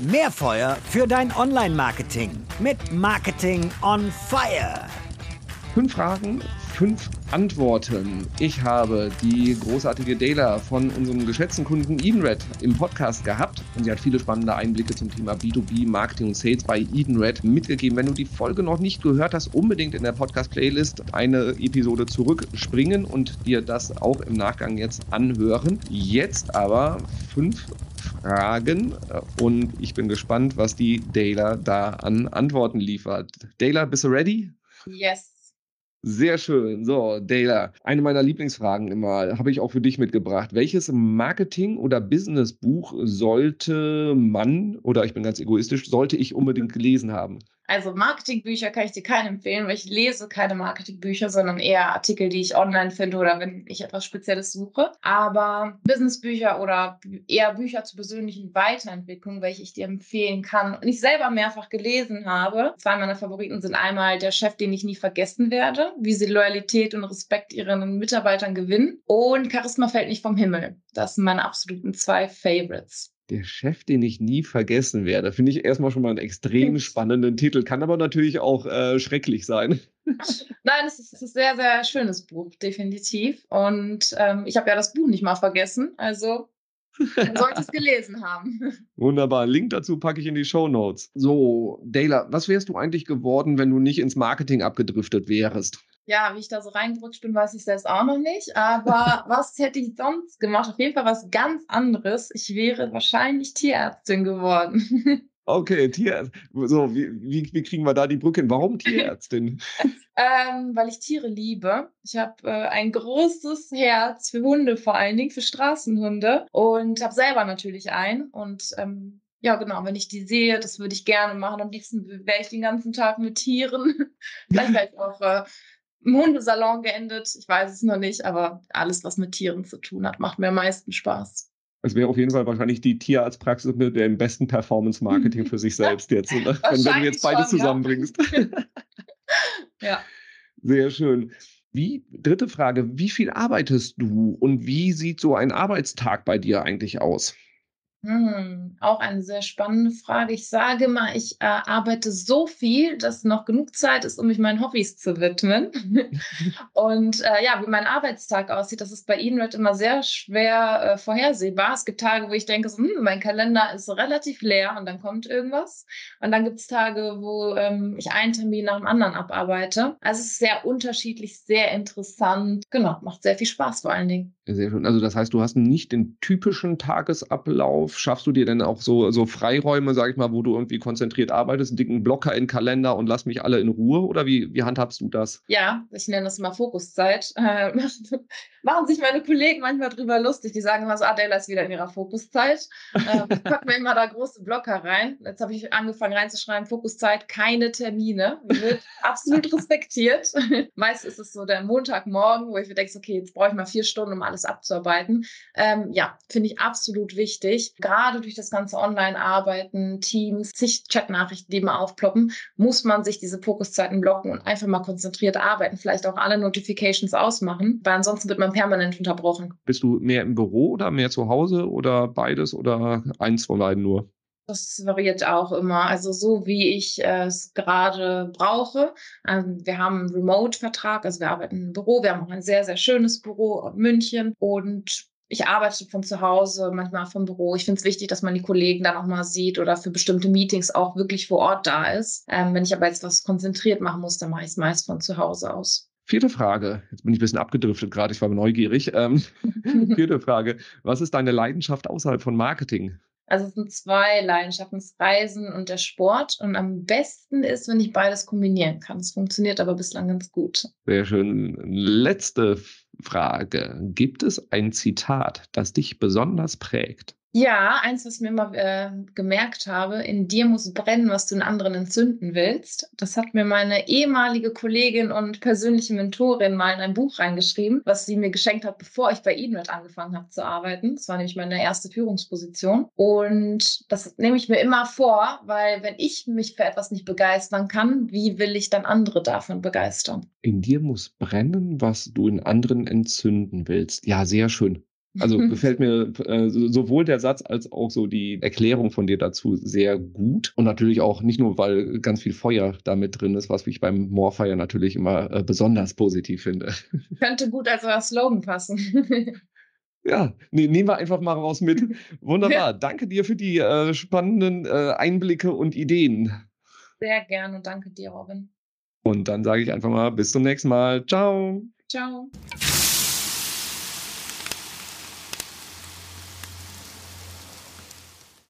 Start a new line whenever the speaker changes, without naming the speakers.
Mehr Feuer für dein Online-Marketing mit Marketing on Fire.
Fünf Fragen, fünf Antworten. Ich habe die großartige Dela von unserem geschätzten Kunden Edenred im Podcast gehabt und sie hat viele spannende Einblicke zum Thema B2B, Marketing und Sales bei Edenred mitgegeben. Wenn du die Folge noch nicht gehört hast, unbedingt in der Podcast-Playlist eine Episode zurückspringen und dir das auch im Nachgang jetzt anhören. Jetzt aber fünf Fragen und ich bin gespannt, was die Dela da an Antworten liefert. Dela, bist du ready?
Yes.
Sehr schön. So, Dela, eine meiner Lieblingsfragen immer habe ich auch für dich mitgebracht. Welches Marketing- oder Businessbuch sollte man, oder ich bin ganz egoistisch, sollte ich unbedingt gelesen haben?
Also Marketingbücher kann ich dir keine empfehlen, weil ich lese keine Marketingbücher, sondern eher Artikel, die ich online finde oder wenn ich etwas Spezielles suche. Aber Businessbücher oder eher Bücher zur persönlichen Weiterentwicklung, welche ich dir empfehlen kann und ich selber mehrfach gelesen habe. Zwei meiner Favoriten sind einmal Der Chef, den ich nie vergessen werde, wie sie Loyalität und Respekt ihren Mitarbeitern gewinnen und Charisma fällt nicht vom Himmel. Das sind meine absoluten zwei Favorites.
Der Chef, den ich nie vergessen werde, finde ich erstmal schon mal einen extrem spannenden Titel, kann aber natürlich auch äh, schrecklich sein.
Nein, es ist, es ist, ein sehr, sehr schönes Buch, definitiv. Und ähm, ich habe ja das Buch nicht mal vergessen, also man sollte es gelesen haben.
Wunderbar. Link dazu packe ich in die Show Notes. So, Dayla, was wärst du eigentlich geworden, wenn du nicht ins Marketing abgedriftet wärst?
Ja, wie ich da so reingerutscht bin, weiß ich selbst auch noch nicht. Aber was hätte ich sonst gemacht? Auf jeden Fall was ganz anderes. Ich wäre wahrscheinlich Tierärztin geworden.
Okay, Tierärztin. So, wie, wie, wie, kriegen wir da die Brücke hin? Warum Tierärztin?
ähm, weil ich Tiere liebe. Ich habe äh, ein großes Herz für Hunde, vor allen Dingen für Straßenhunde. Und habe selber natürlich einen. Und ähm, ja, genau, wenn ich die sehe, das würde ich gerne machen. Am liebsten wäre ich den ganzen Tag mit Tieren. Vielleicht wäre ich auch äh, Hundesalon geendet. Ich weiß es noch nicht, aber alles, was mit Tieren zu tun hat, macht mir am meisten Spaß.
Es wäre auf jeden Fall wahrscheinlich die Tierarztpraxis mit dem besten Performance-Marketing für sich selbst jetzt, oder? wenn, wenn du jetzt beides schon, zusammenbringst.
Ja. ja.
Sehr schön. Wie, dritte Frage, wie viel arbeitest du und wie sieht so ein Arbeitstag bei dir eigentlich aus?
Hm, auch eine sehr spannende Frage. Ich sage mal, ich äh, arbeite so viel, dass noch genug Zeit ist, um mich meinen Hobbys zu widmen. und äh, ja, wie mein Arbeitstag aussieht, das ist bei Ihnen halt immer sehr schwer äh, vorhersehbar. Es gibt Tage, wo ich denke, so, hm, mein Kalender ist relativ leer und dann kommt irgendwas. Und dann gibt es Tage, wo ähm, ich einen Termin nach dem anderen abarbeite. Also es ist sehr unterschiedlich, sehr interessant. Genau, macht sehr viel Spaß vor allen Dingen.
Sehr schön. Also das heißt, du hast nicht den typischen Tagesablauf. Schaffst du dir denn auch so, so Freiräume, sag ich mal, wo du irgendwie konzentriert arbeitest, einen dicken Blocker in den Kalender und lass mich alle in Ruhe? Oder wie, wie handhabst du das?
Ja, ich nenne das immer Fokuszeit. Äh, machen sich meine Kollegen manchmal drüber lustig. Die sagen immer so, Adela ist wieder in ihrer Fokuszeit. Äh, ich packe mir immer da große Blocker rein. Jetzt habe ich angefangen reinzuschreiben, Fokuszeit, keine Termine. Wird absolut respektiert. Meist ist es so der Montagmorgen, wo ich mir denke, okay, jetzt brauche ich mal vier Stunden, um alles abzuarbeiten. Ähm, ja, finde ich absolut wichtig. Gerade durch das ganze Online-Arbeiten, Teams, zig Chat-Nachrichten, die immer aufploppen, muss man sich diese Fokuszeiten blocken und einfach mal konzentriert arbeiten. Vielleicht auch alle Notifications ausmachen, weil ansonsten wird man permanent unterbrochen.
Bist du mehr im Büro oder mehr zu Hause oder beides oder eins von beiden nur?
Das variiert auch immer. Also so wie ich es gerade brauche. Ähm, wir haben einen Remote-Vertrag, also wir arbeiten im Büro. Wir haben auch ein sehr, sehr schönes Büro in München und ich arbeite von zu Hause, manchmal vom Büro. Ich finde es wichtig, dass man die Kollegen dann auch mal sieht oder für bestimmte Meetings auch wirklich vor Ort da ist. Ähm, wenn ich aber jetzt was konzentriert machen muss, dann mache ich es meist von zu Hause aus.
Vierte Frage. Jetzt bin ich ein bisschen abgedriftet gerade, ich war neugierig. Ähm, vierte Frage. Was ist deine Leidenschaft außerhalb von Marketing?
Also es sind zwei Leidenschaften, das Reisen und der Sport. Und am besten ist, wenn ich beides kombinieren kann. Es funktioniert aber bislang ganz gut.
Sehr schön. Letzte Frage. Gibt es ein Zitat, das dich besonders prägt?
Ja, eins, was ich mir immer äh, gemerkt habe, in dir muss brennen, was du in anderen entzünden willst. Das hat mir meine ehemalige Kollegin und persönliche Mentorin mal in ein Buch reingeschrieben, was sie mir geschenkt hat, bevor ich bei Edenred angefangen habe zu arbeiten. Das war nämlich meine erste Führungsposition. Und das nehme ich mir immer vor, weil wenn ich mich für etwas nicht begeistern kann, wie will ich dann andere davon begeistern?
In dir muss brennen, was du in anderen entzünden willst. Ja, sehr schön. Also gefällt mir äh, sowohl der Satz als auch so die Erklärung von dir dazu sehr gut. Und natürlich auch nicht nur, weil ganz viel Feuer damit drin ist, was ich beim Moorfire natürlich immer äh, besonders positiv finde.
Könnte gut als euer Slogan passen.
Ja, nee, nehmen wir einfach mal raus mit. Wunderbar. Danke dir für die äh, spannenden äh, Einblicke und Ideen.
Sehr gerne und danke dir, Robin.
Und dann sage ich einfach mal bis zum nächsten Mal. Ciao.
Ciao.